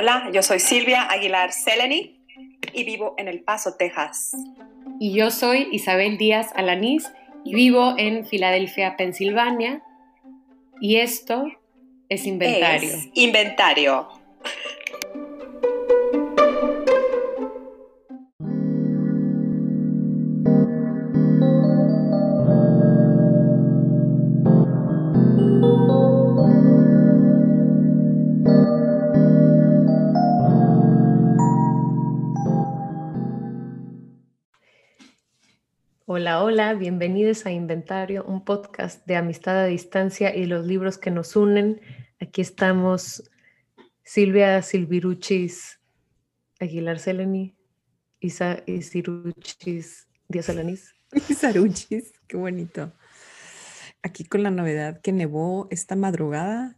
hola, yo soy Silvia Aguilar Seleni y vivo en El Paso, Texas. Y yo soy Isabel Díaz Alanís y vivo en Filadelfia, Pensilvania. Y esto es inventario. Es inventario. Hola, hola, bienvenidos a Inventario, un podcast de amistad a distancia y los libros que nos unen. Aquí estamos Silvia Silviruchis Aguilar Seleni, Isa Isiruchis Díaz Alanís. Isaruchis, qué bonito. Aquí con la novedad que nevó esta madrugada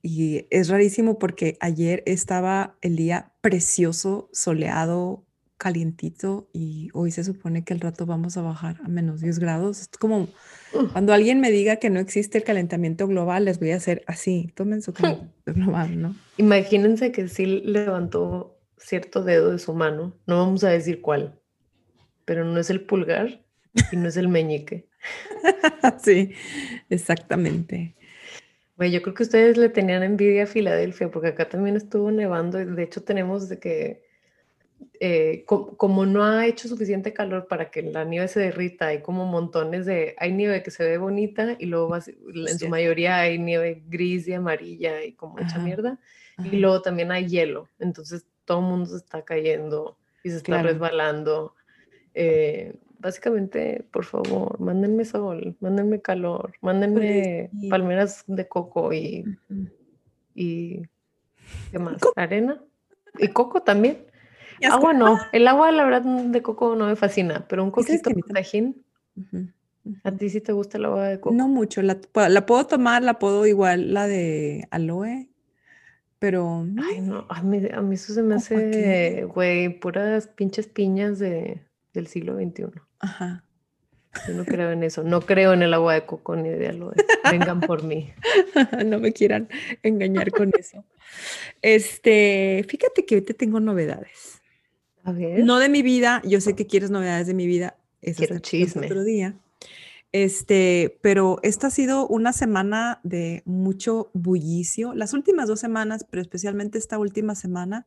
y es rarísimo porque ayer estaba el día precioso, soleado, calientito y hoy se supone que al rato vamos a bajar a menos 10 grados. Es como cuando alguien me diga que no existe el calentamiento global, les voy a hacer así, tomen su calentamiento global, ¿no? Imagínense que sí levantó cierto dedo de su mano, no vamos a decir cuál, pero no es el pulgar y no es el meñique. sí, exactamente. Bueno, yo creo que ustedes le tenían envidia a Filadelfia, porque acá también estuvo nevando y de hecho tenemos de que eh, como no ha hecho suficiente calor para que la nieve se derrita, hay como montones de, hay nieve que se ve bonita y luego en su mayoría hay nieve gris y amarilla y como hecha mierda, y luego también hay hielo, entonces todo el mundo se está cayendo y se está resbalando. Eh, básicamente, por favor, mándenme sol, mándenme calor, mándenme palmeras de coco y, y ¿qué más? Arena y coco también. Agua no, el agua la verdad de coco no me fascina, pero un coquito de tajín. ¿A ti sí te gusta el agua de coco? No mucho, la, puedo tomar, la puedo igual, la de aloe, pero... Ay, no, a mí, a mí eso se me hace, güey, puras pinches piñas de, del siglo XXI. Ajá. Yo no creo en eso, no creo en el agua de coco ni de aloe. Vengan por mí. no me quieran engañar con eso. Este, fíjate que ahorita tengo novedades. No de mi vida, yo sé que quieres novedades de mi vida. es Quiero chisme. Otro día. Este, pero esta ha sido una semana de mucho bullicio. Las últimas dos semanas, pero especialmente esta última semana,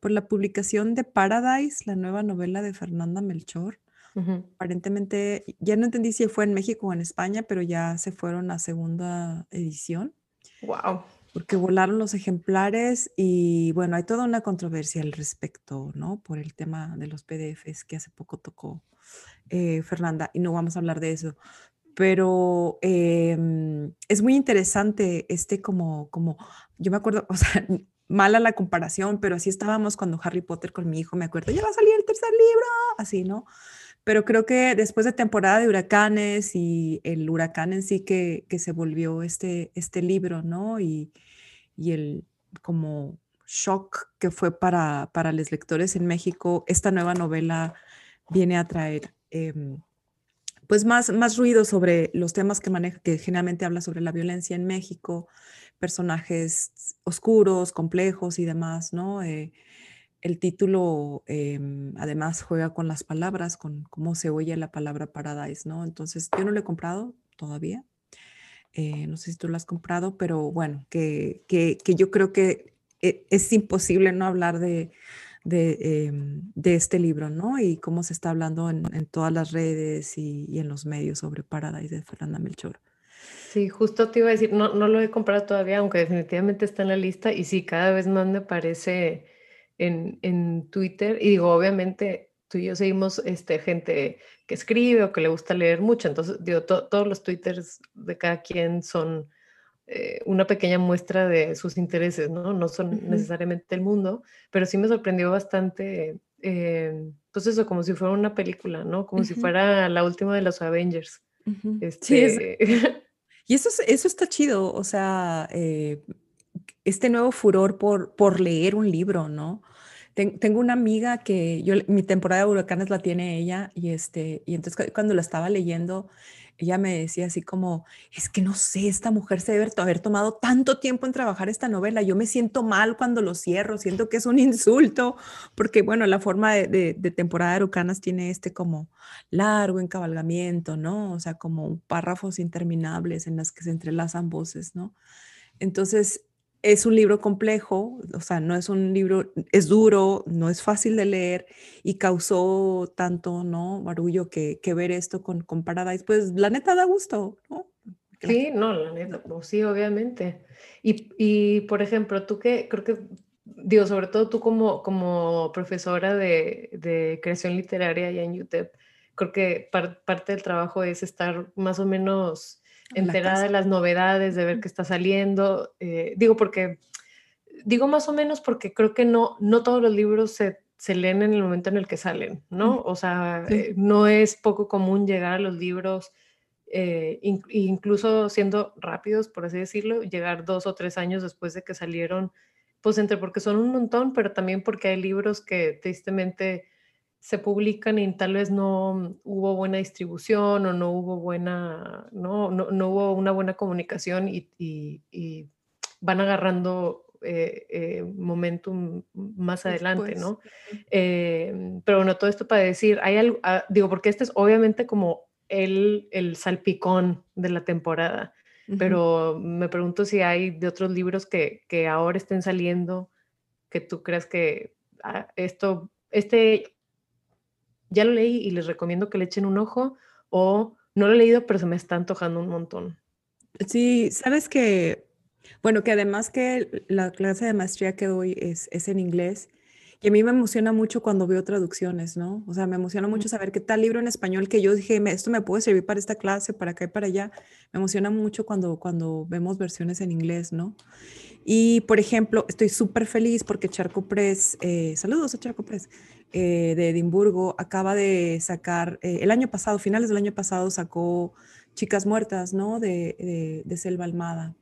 por la publicación de Paradise, la nueva novela de Fernanda Melchor. Aparentemente, ya no entendí si fue en México o en España, pero ya se fueron a segunda edición. Wow porque volaron los ejemplares y bueno, hay toda una controversia al respecto, ¿no? Por el tema de los PDFs que hace poco tocó eh, Fernanda y no vamos a hablar de eso. Pero em, es muy interesante este como, como, yo me acuerdo, o sea, mala la comparación, pero así estábamos cuando Harry Potter con mi hijo, me acuerdo, ya va a salir el tercer libro, así, ¿no? Pero creo que después de temporada de huracanes y el huracán en sí que, que se volvió este, este libro, ¿no? Y, y el como shock que fue para, para los lectores en México, esta nueva novela viene a traer em, pues más, más ruido sobre los temas que maneja, que generalmente habla sobre la violencia en México, personajes oscuros, complejos y demás, ¿no? Eh, el título em, además juega con las palabras, con cómo se oye la palabra paradise, ¿no? Entonces, yo no lo he comprado todavía. Eh, no sé si tú lo has comprado, pero bueno, que, que, que yo creo que e, es imposible no hablar de, de, em, de, este libro, ¿no? Y cómo se está hablando en, en todas las redes y, y, en los medios sobre Paradise de Fernanda Melchor. Sí, justo te iba a decir, no, no lo he comprado todavía, aunque definitivamente está en la lista y sí, cada vez más me parece en, Twitter y digo, obviamente tú y yo seguimos este, gente que escribe o que le gusta leer mucho, entonces digo, todos los twitters de cada quien son eh, una pequeña muestra de sus intereses, ¿no? No son necesariamente el mundo, pero sí me sorprendió bastante, eh, pues eso, como si fuera una película, ¿no? Como si fuera la última de los Avengers. Este... y eso, eso está chido, o sea, eh, este nuevo furor por, por leer un libro, ¿no? Tengo una amiga que yo, mi temporada de huracanes la tiene ella y, este, y entonces cuando la estaba leyendo, ella me decía así como, es que no sé, esta mujer se debe haber tomado tanto tiempo en trabajar esta novela, yo me siento mal cuando lo cierro, siento que es un insulto, porque bueno, la forma de, temporada de Arucanas tiene este como largo encabalgamiento, ¿no? O sea, como párrafos interminables en las que se entrelazan voces, ¿no? Entonces, es un libro complejo, o sea, no es un libro, es duro, no es fácil de leer y causó tanto, ¿no? Barullo que, que ver esto con, con, Paradise, pues la neta da gusto, ¿no? Sí, no, la neta, pues, sí, obviamente. Y, y, por ejemplo, tú que creo que, digo, sobre todo tú como, como profesora de, de creación literaria allá en UTEP, creo que parte del trabajo es estar más o menos enterada de las novedades, de ver qué está saliendo. Eh, digo porque, digo más o menos porque creo que no, no todos los libros se, se leen en el momento en el que salen, ¿no? O sea, eh, no es poco común llegar a los libros, eh, incluso siendo rápidos, por así decirlo, llegar dos o tres años después de que salieron, pues entre porque son un montón, pero también porque hay libros que tristemente se publican y tal vez no hubo buena distribución o no hubo buena, no, no, hubo una buena comunicación y, van agarrando eh, eh, momentum más adelante, ¿no? Eh, pero bueno, todo esto para decir, hay algo, ah, digo, porque este es obviamente como el, el salpicón de la temporada, pero me pregunto si hay de otros libros que, que ahora estén saliendo que tú creas que ah, esto, este ya lo leí y les recomiendo que le echen un ojo o no lo he leído, pero se me está antojando un montón. Sí, sabes que, bueno, que además que la clase de maestría que doy es, es en inglés y a mí me emociona mucho cuando veo traducciones, ¿no? O sea, me emociona mucho saber que tal libro en español que yo dije, esto me puede servir para esta clase, para acá y para allá. Me emociona mucho cuando, cuando vemos versiones en inglés, ¿no? Y, por ejemplo, estoy súper feliz porque Charco Press, eh, saludos a Charco Press, eh, de Edimburgo, acaba de sacar, eh, el año pasado, finales del año pasado, sacó Chicas Muertas, ¿no? De, de, Selva Almada.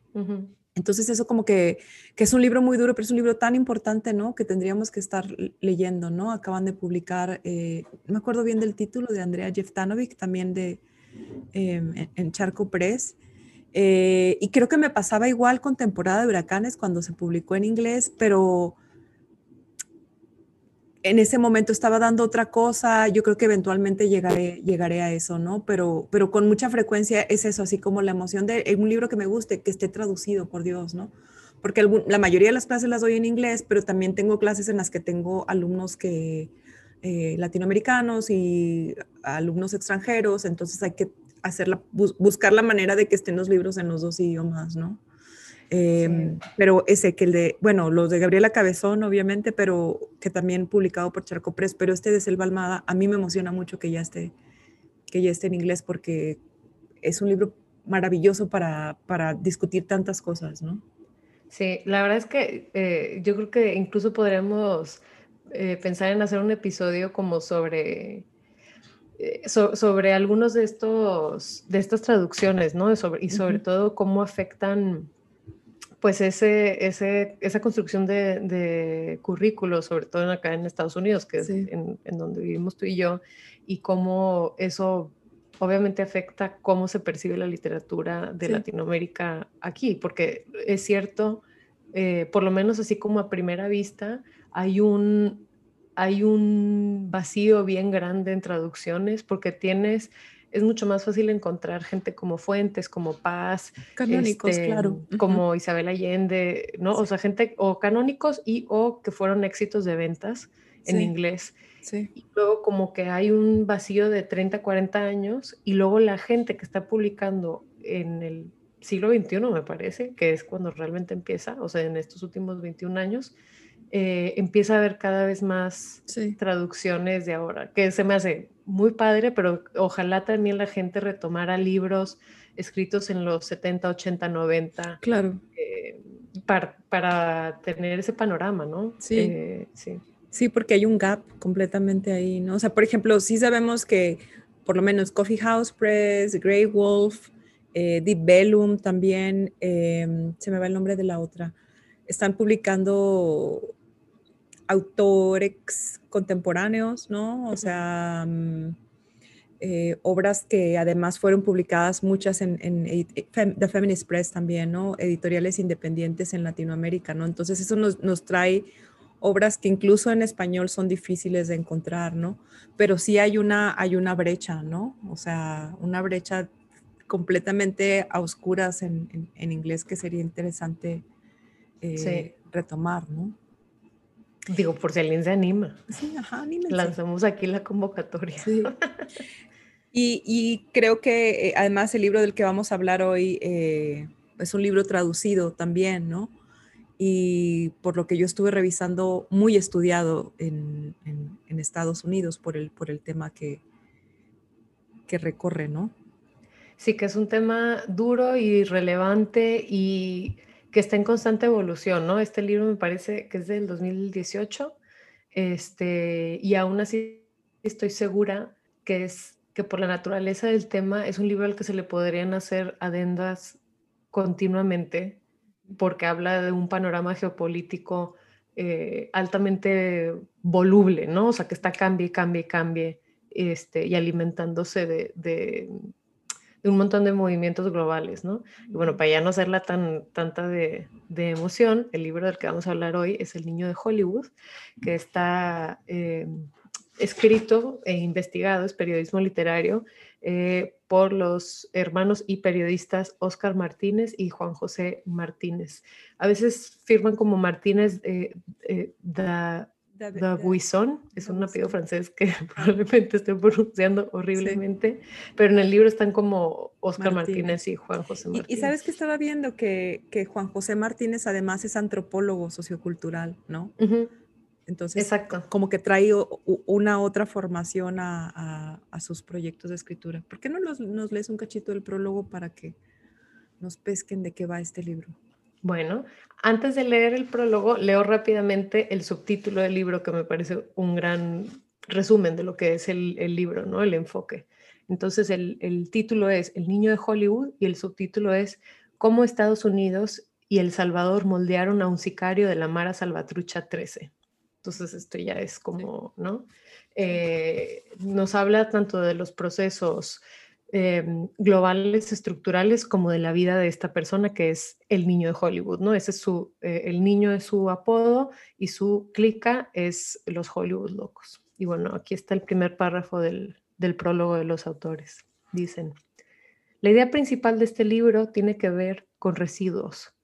Entonces eso como que, que, es un libro muy duro, pero es un libro tan importante, ¿no? Que tendríamos que estar leyendo, ¿no? Acaban de publicar, no me acuerdo bien del título, de Andrea Jeftanovic, también de, em, en Charco Press. Eh, y creo que me pasaba igual con temporada de huracanes cuando se publicó en inglés, pero en ese momento estaba dando otra cosa, yo creo que eventualmente llegaré, llegaré a eso, ¿no? Pero, pero con mucha frecuencia es eso, así como la emoción de un libro que me guste, que esté traducido, por Dios, ¿no? Porque la mayoría de las clases las doy en inglés, pero también tengo clases en las que tengo alumnos que, eh, latinoamericanos y alumnos extranjeros, entonces hay que hacerla, buscar la manera de que estén los libros en los dos idiomas, ¿no? Em, pero ese que el de, bueno, los de Gabriela Cabezón, obviamente, pero que también publicado por Charco Press, pero este de Selva Almada, a mí me emociona mucho que ya esté, que ya esté en inglés porque es un libro maravilloso para, para discutir tantas cosas, ¿no? Sí, la verdad es que eh, yo creo que incluso podremos eh, pensar en hacer un episodio como sobre eh, sobre algunos de estos de estas traducciones, ¿no? Sobre, y sobre todo cómo afectan pues ese, ese, esa construcción de, de currículos, sobre todo acá en Estados Unidos, que es en, donde vivimos tú y yo, y cómo eso obviamente afecta cómo se percibe la literatura de Latinoamérica aquí, porque es cierto, eh, por lo menos así como a primera vista, hay un, hay un vacío bien grande en traducciones porque tienes, es mucho más fácil encontrar gente como Fuentes, como Paz, canónicos, este, claro, como Isabel Allende, ¿no? O sea, gente o canónicos y o que fueron éxitos de ventas en inglés. Sí. Y luego como que hay un vacío de 30, 40 años y luego la gente que está publicando en el siglo XXI, me parece, que es cuando realmente empieza, o sea, en estos últimos 21 años, eh, empieza a haber cada vez más traducciones de ahora, que se me hace muy padre, pero ojalá también la gente retomara libros escritos en los 70, 80, 90. Claro. Eh, para, tener ese panorama, ¿no? Sí. Eh, sí. Sí, porque hay un gap completamente ahí, ¿no? O sea, por ejemplo, sí sabemos que por lo menos Coffee House Press, Grey Wolf, Deep Bellum también, se me va el nombre de la otra, están publicando autores contemporáneos, ¿no? O sea, mm, eh, obras que además fueron publicadas muchas en, The Feminist Press también, ¿no? Editoriales independientes en Latinoamérica, ¿no? Entonces eso nos, nos trae obras que incluso en español son difíciles de encontrar, ¿no? Pero sí hay una, hay una brecha, ¿no? O sea, una brecha completamente a oscuras en, inglés que sería interesante eh, retomar, ¿no? Digo, por si alguien se anima. Sí, ajá, Lanzamos aquí la convocatoria. Sí. Y, creo que eh, además el libro del que vamos a hablar hoy eh, es un libro traducido también, ¿no? Y por lo que yo estuve revisando, muy estudiado en, Estados Unidos por el, por el tema que, que recorre, ¿no? Sí, que es un tema duro y relevante y que está en constante evolución, ¿no? Este libro me parece que es del 2018, este, y aún así estoy segura que es que por la naturaleza del tema es un libro al que se le podrían hacer adendas continuamente, porque habla de un panorama geopolítico eh, altamente voluble, ¿no? O sea, que está cambie, cambie, cambie, este, y alimentándose de, un montón de movimientos globales, ¿no? Y bueno, para ya no hacerla tan tanta de, emoción, el libro del que vamos a hablar hoy es El Niño de Hollywood, que está eh, escrito e investigado, es periodismo literario, eh, por los hermanos y periodistas Oscar Martínez y Juan José Martínez. A veces firman como Martínez eh, da, Buisson, es un apellido francés que probablemente estoy pronunciando horriblemente, pero en el libro están como Oscar Martínez, y Juan José Martínez. Y, sabes que estaba viendo que, que, Juan José Martínez además es antropólogo sociocultural, ¿no? Entonces, Exacto. como que trae una otra formación a, sus proyectos de escritura. ¿Por qué no nos lees un cachito del prólogo para que nos pesquen de qué va este libro? Bueno, antes de leer el prólogo, leo rápidamente el subtítulo del libro que me parece un gran resumen de lo que es el, libro, ¿no? El enfoque. Entonces, el, el título es El niño de Hollywood y el subtítulo es Cómo Estados Unidos y El Salvador moldearon a un sicario de la Mara Salvatrucha 13. Entonces esto ya es como, ¿no? Eh, nos habla tanto de los procesos em, globales, estructurales, como de la vida de esta persona que es el niño de Hollywood, ¿no? Ese es su, eh, el niño es su apodo y su clica es los Hollywood locos. Y bueno, aquí está el primer párrafo del, del prólogo de los autores. Dicen, la idea principal de este libro tiene que ver con residuos,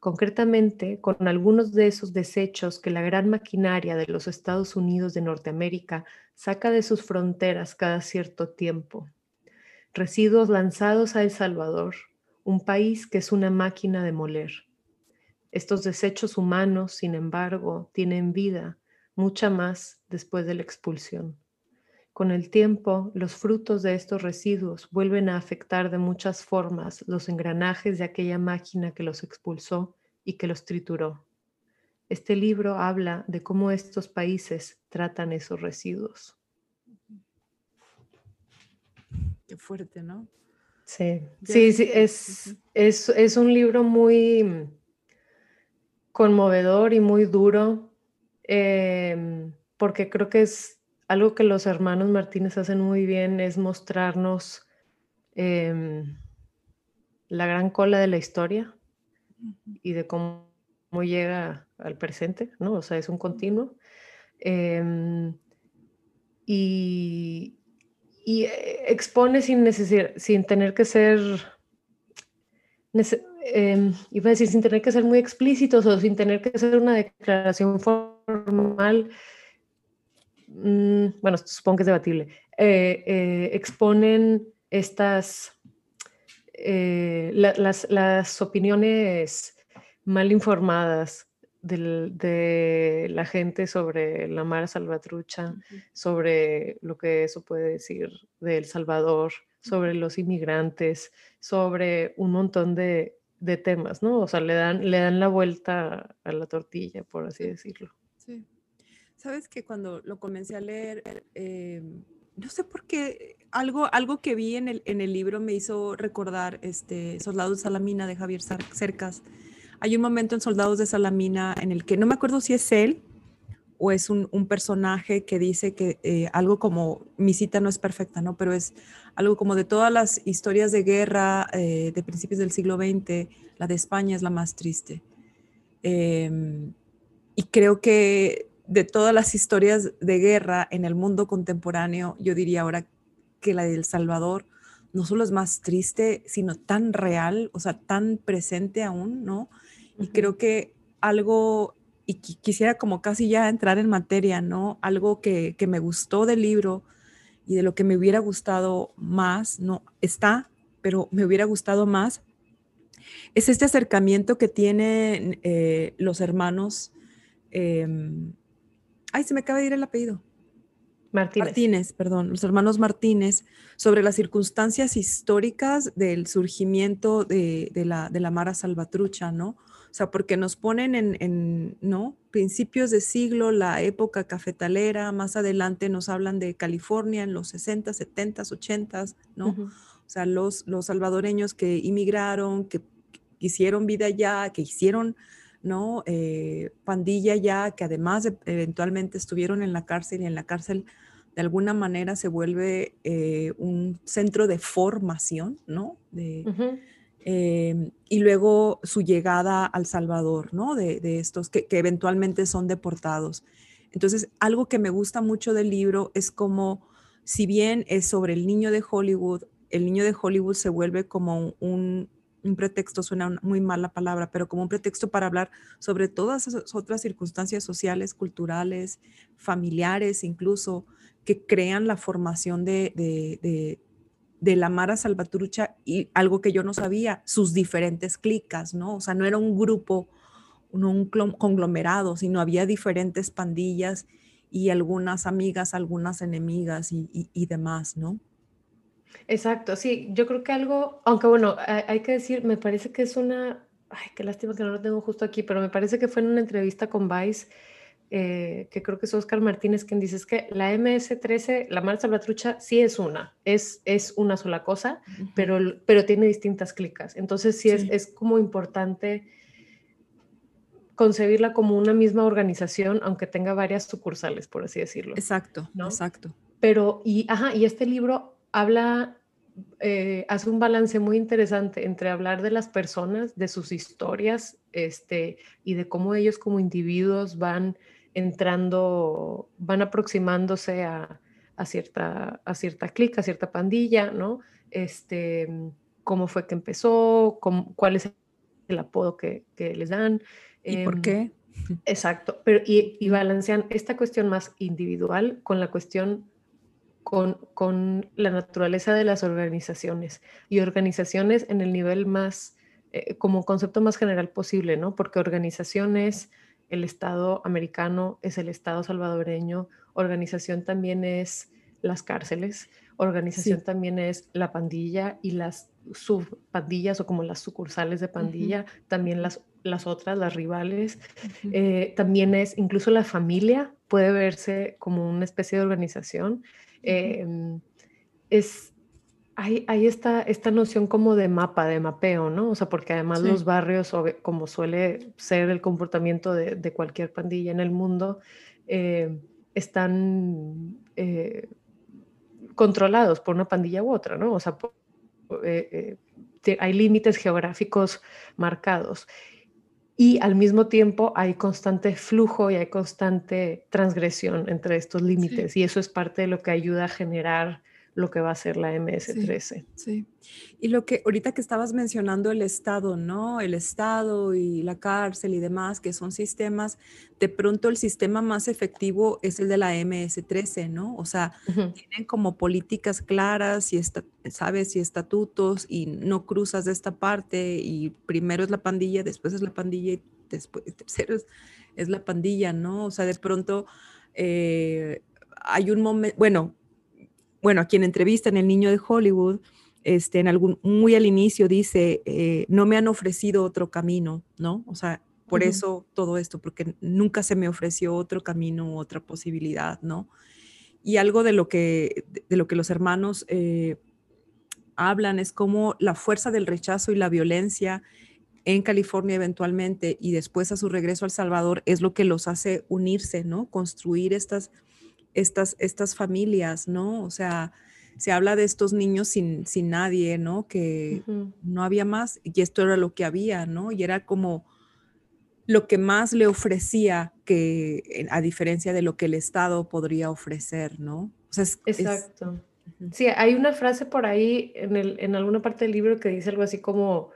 concretamente con algunos de esos desechos que la gran maquinaria de los Estados Unidos de Norteamérica saca de sus fronteras cada cierto tiempo. Residuos lanzados a El Salvador, un país que es una máquina de moler. Estos desechos humanos, sin embargo, tienen vida, mucha más después de la expulsión. Con el tiempo, los frutos de estos residuos vuelven a afectar de muchas formas los engranajes de aquella máquina que los expulsó y que los trituró. Este libro habla de cómo estos países tratan esos residuos. Qué fuerte, ¿no? Sí, sí, sí, es, es, un libro muy conmovedor y muy duro, em, porque creo que es algo que los hermanos Martínez hacen muy bien es mostrarnos em, la gran cola de la historia y de cómo, llega al presente, ¿no? O sea, es un continuo. Em, y, eh, expone sin, sin tener que ser, em, sin tener que ser muy explícitos o sin tener que ser una declaración formal, Mm, bueno, supongo que es debatible, eh, eh, exponen estas, eh, las, opiniones mal informadas de la gente sobre la Mara Salvatrucha, sobre lo que eso puede decir de El Salvador, sobre los inmigrantes, sobre un montón de, de temas, ¿no? O sea, le dan, le dan la vuelta a la tortilla, por así decirlo. Sí. Sabes que cuando lo comencé a leer, em, no sé por qué, algo, algo que vi en el, en el libro me hizo recordar este, Soldados de Salamina de Javier Cercas. Hay un momento en Soldados de Salamina en el que no me acuerdo si es él o es un, personaje que dice que eh, algo como, mi cita no es perfecta, ¿no? Pero es algo como de todas las historias de guerra eh, de principios del siglo XX, la de España es la más triste. Em, y creo que de todas las historias de guerra en el mundo contemporáneo, yo diría ahora que la de El Salvador no solo es más triste, sino tan real, o sea, tan presente aún, ¿no? Y creo que algo y quisiera como casi ya entrar en materia, ¿no? Algo que, me gustó del libro y de lo que me hubiera gustado más, no está, pero me hubiera gustado más, es este acercamiento que tienen eh, los hermanos. Em, ay, se me acaba de ir el apellido. Martínez. Martínez, perdón, los hermanos Martínez, sobre las circunstancias históricas del surgimiento de, de, la, de la Mara Salvatrucha, ¿no? O sea, porque nos ponen en, ¿no? Principios de siglo, la época cafetalera, más adelante nos hablan de California en los 60, 70, 80, ¿no? O sea, los, los salvadoreños que inmigraron, que, hicieron vida allá, que hicieron, ¿no? Eh, pandilla ya, que además eventualmente estuvieron en la cárcel y en la cárcel de alguna manera se vuelve eh, un centro de formación, ¿no? De, Em, y luego su llegada al Salvador, ¿no? De, estos que, eventualmente son deportados. Entonces, algo que me gusta mucho del libro es como, si bien es sobre el niño de Hollywood, el niño de Hollywood se vuelve como un, pretexto, suena muy mal la palabra, pero como un pretexto para hablar sobre todas esas otras circunstancias sociales, culturales, familiares, incluso, que crean la formación de la Mara Salvatrucha y algo que yo no sabía, sus diferentes clicas, ¿no? O sea, no era un grupo, no un conglomerado, sino había diferentes pandillas y algunas amigas, algunas enemigas y, demás, ¿no? Exacto, sí, yo creo que algo, aunque bueno, hay, que decir, me parece que es una, ay, qué lástima que no lo tengo justo aquí, pero me parece que fue en una entrevista con Vice eh, que creo que es Oscar Martínez quien dice es que la MS-13, la Mara Salvatrucha, sí es una, es, es una sola cosa, pero, pero tiene distintas clicas. Entonces sí, Es, es como importante concebirla como una misma organización, aunque tenga varias sucursales, por así decirlo. Exacto, ¿no? exacto. Pero, y, ajá, y este libro habla, eh, hace un balance muy interesante entre hablar de las personas, de sus historias, este, y de cómo ellos como individuos van entrando, van aproximándose a, cierta, a cierta clica, a cierta pandilla, ¿no? Este, cómo fue que empezó, cuál es el apodo que, les dan. ¿Y por em, qué? Exacto, pero y, balancean esta cuestión más individual con la cuestión, con, con, la naturaleza de las organizaciones y organizaciones en el nivel más, eh, como concepto más general posible, ¿no? Porque organizaciones el Estado americano es el Estado salvadoreño, organización también es las cárceles, organización también es la pandilla y las subpandillas o como las sucursales de pandilla, también las, las otras, las rivales, eh, también es incluso la familia puede verse como una especie de organización. Em, es, hay, esta, esta noción como de mapa, de mapeo, ¿no? O sea, porque además los barrios, como suele ser el comportamiento de, cualquier pandilla en el mundo, eh, están eh, controlados por una pandilla u otra, ¿no? O sea, eh, hay límites geográficos marcados. Y al mismo tiempo hay constante flujo y hay constante transgresión entre estos límites. Y eso es parte de lo que ayuda a generar lo que va a ser la MS-13. Sí, Y lo que ahorita que estabas mencionando el Estado, ¿no? El Estado y la cárcel y demás, que son sistemas, de pronto el sistema más efectivo es el de la MS-13, ¿no? O sea, tienen como políticas claras y, sabes, y estatutos y no cruzas de esta parte y primero es la pandilla, después es la pandilla y después, tercero es, la pandilla, ¿no? O sea, de pronto... Eh, hay un momento, bueno, bueno, a quien entrevista en El Niño de Hollywood, este, en algún, muy al inicio dice, eh, no me han ofrecido otro camino, ¿no? O sea, por eso todo esto, porque nunca se me ofreció otro camino, otra posibilidad, ¿no? Y algo de lo que, de lo que los hermanos eh, hablan es como la fuerza del rechazo y la violencia en California eventualmente y después a su regreso al Salvador es lo que los hace unirse, ¿no? Construir estas, estas, estas familias, ¿no? O sea, se habla de estos niños sin, sin nadie, ¿no? Que no había más y esto era lo que había, ¿no? Y era como lo que más le ofrecía que, a diferencia de lo que el Estado podría ofrecer, ¿no? Exacto. Sí, hay una frase por ahí en, el, en alguna parte del libro que dice algo así como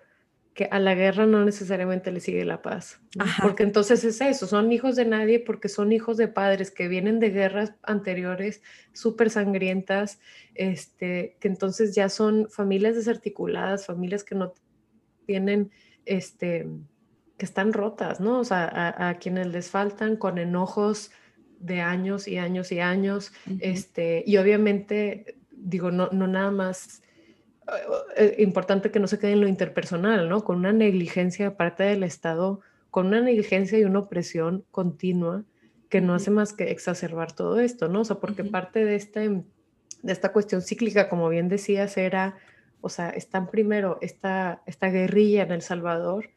que a la guerra no necesariamente le sigue la paz, porque entonces es eso, son hijos de nadie porque son hijos de padres que vienen de guerras anteriores súper sangrientas, este, que entonces ya son familias desarticuladas, familias que no tienen, este, que están rotas, ¿no? O sea, a, quienes les faltan con enojos de años y años y años, este, y obviamente, digo, no, no nada más importante que no se quede en lo interpersonal, ¿no? Con una negligencia parte del Estado, con una negligencia y una opresión continua que no hace más que exacerbar todo esto, ¿no? O sea, porque parte de, este, de esta cuestión cíclica, como bien decías, era, o sea, están primero esta, esta guerrilla en El Salvador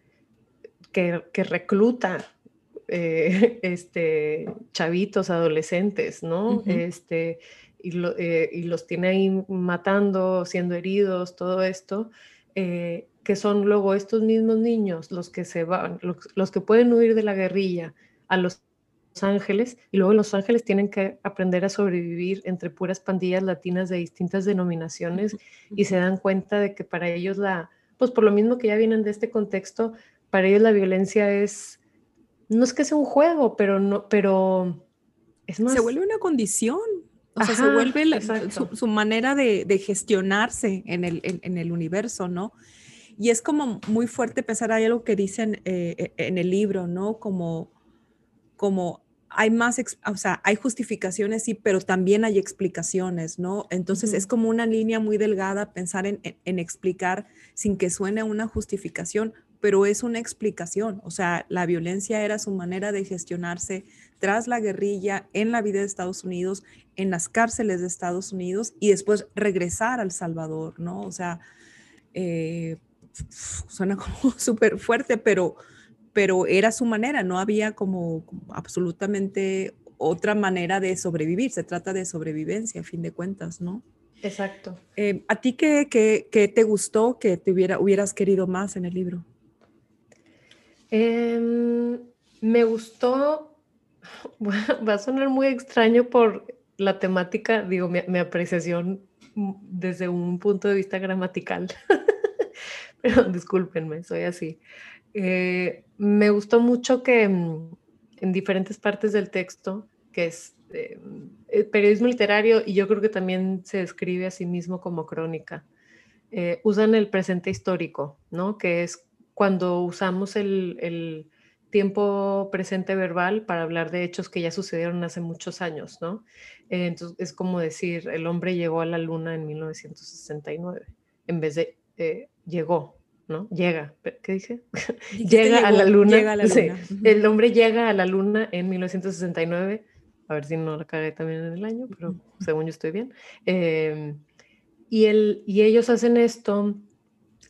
que, que recluta eh, este, chavitos, adolescentes, ¿no? Este, eh, y, los tiene ahí matando, siendo heridos, todo esto, eh, que son luego estos mismos niños los que se van, los, que pueden huir de la guerrilla a Los Ángeles y luego Los Ángeles tienen que aprender a sobrevivir entre puras pandillas latinas de distintas denominaciones y se dan cuenta de que para ellos la, pues por lo mismo que ya vienen de este contexto, para ellos la violencia es, no es que sea un juego, pero no, pero es más. Se vuelve una condición. O sea, se vuelve su, manera de, gestionarse en el, en, el, universo, ¿no? Y es como muy fuerte pensar, hay algo que dicen eh, e, en el libro, ¿no? Como, como hay más, o sea, hay justificaciones, sí, pero también hay explicaciones, ¿no? Entonces es como una línea muy delgada pensar en, en, explicar sin que suene una justificación, pero es una explicación. O sea, la violencia era su manera de gestionarse tras la guerrilla en la vida de Estados Unidos, en las cárceles de Estados Unidos y después regresar al Salvador, ¿no? O sea, eh, suena como súper fuerte, pero, pero era su manera, no había como, absolutamente otra manera de sobrevivir, se trata de sobrevivencia a fin de cuentas, ¿no? Exacto. Eh, ¿A ti qué, qué, te gustó que te hubiera, hubieras querido más en el libro? Em, me gustó, va a sonar muy extraño por la temática, digo, mi, apreciación desde un punto de vista gramatical, pero discúlpenme, soy así. Eh, me gustó mucho que mm, en diferentes partes del texto, que es eh, periodismo literario y yo creo que también se describe a sí mismo como crónica, eh, usan el presente histórico, ¿no? Que es cuando usamos el tiempo presente verbal para hablar de hechos que ya sucedieron hace muchos años, ¿no? Eh, entonces es como decir, el hombre llegó a la luna en 1969, en vez de eh, llegó, ¿no? Llega, ¿qué dije? llega a la luna. El hombre llega a la luna en 1969, a ver si no la cagué también en el año, pero según yo estoy bien. Em, y, el, y ellos hacen esto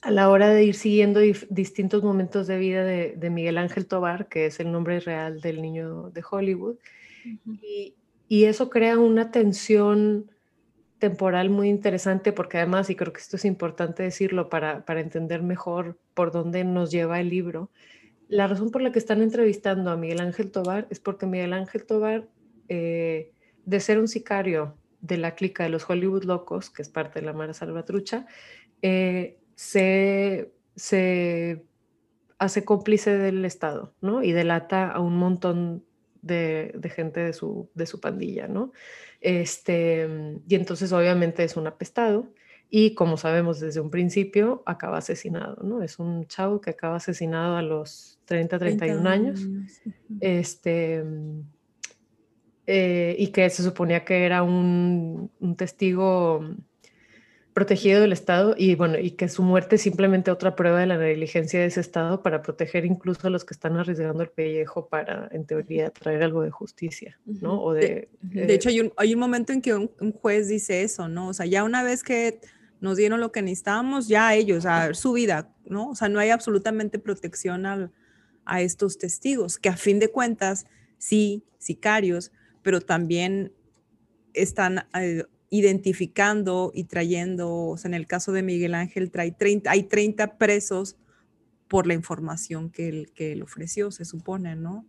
a la hora de ir siguiendo distintos momentos de vida de, Miguel Ángel Tobar, que es el nombre real del niño de Hollywood, y, eso crea una tensión temporal muy interesante porque además, y creo que esto es importante decirlo para, entender mejor por dónde nos lleva el libro, la razón por la que están entrevistando a Miguel Ángel Tobar es porque Miguel Ángel Tobar, eh, de ser un sicario de la clica de los Hollywood Locos, que es parte de la Mara Salvatrucha, eh, se, hace cómplice del Estado, ¿no? Y delata a un montón de, gente de su, de su, pandilla, ¿no? Este, y entonces obviamente es un apestado y como sabemos desde un principio, acaba asesinado, ¿no? Es un chavo que acaba asesinado a los 30, 31 años. Este, eh, y que se suponía que era un, un testigo protegido del Estado y bueno, y que su muerte es simplemente otra prueba de la negligencia de ese Estado para proteger incluso a los que están arriesgando el pellejo para, en teoría, traer algo de justicia, ¿no? O de, de, hecho, hay un, hay un momento en que un, juez dice eso, ¿no? O sea, ya una vez que nos dieron lo que necesitábamos, ya ellos, a ver, su vida, ¿no? O sea, no hay absolutamente protección a estos testigos, que a fin de cuentas, sí, sicarios, pero también están eh, identificando y trayendo, o sea, en el caso de Miguel Ángel, trae 30, hay 30 presos por la información que él, que él ofreció, se supone, ¿no?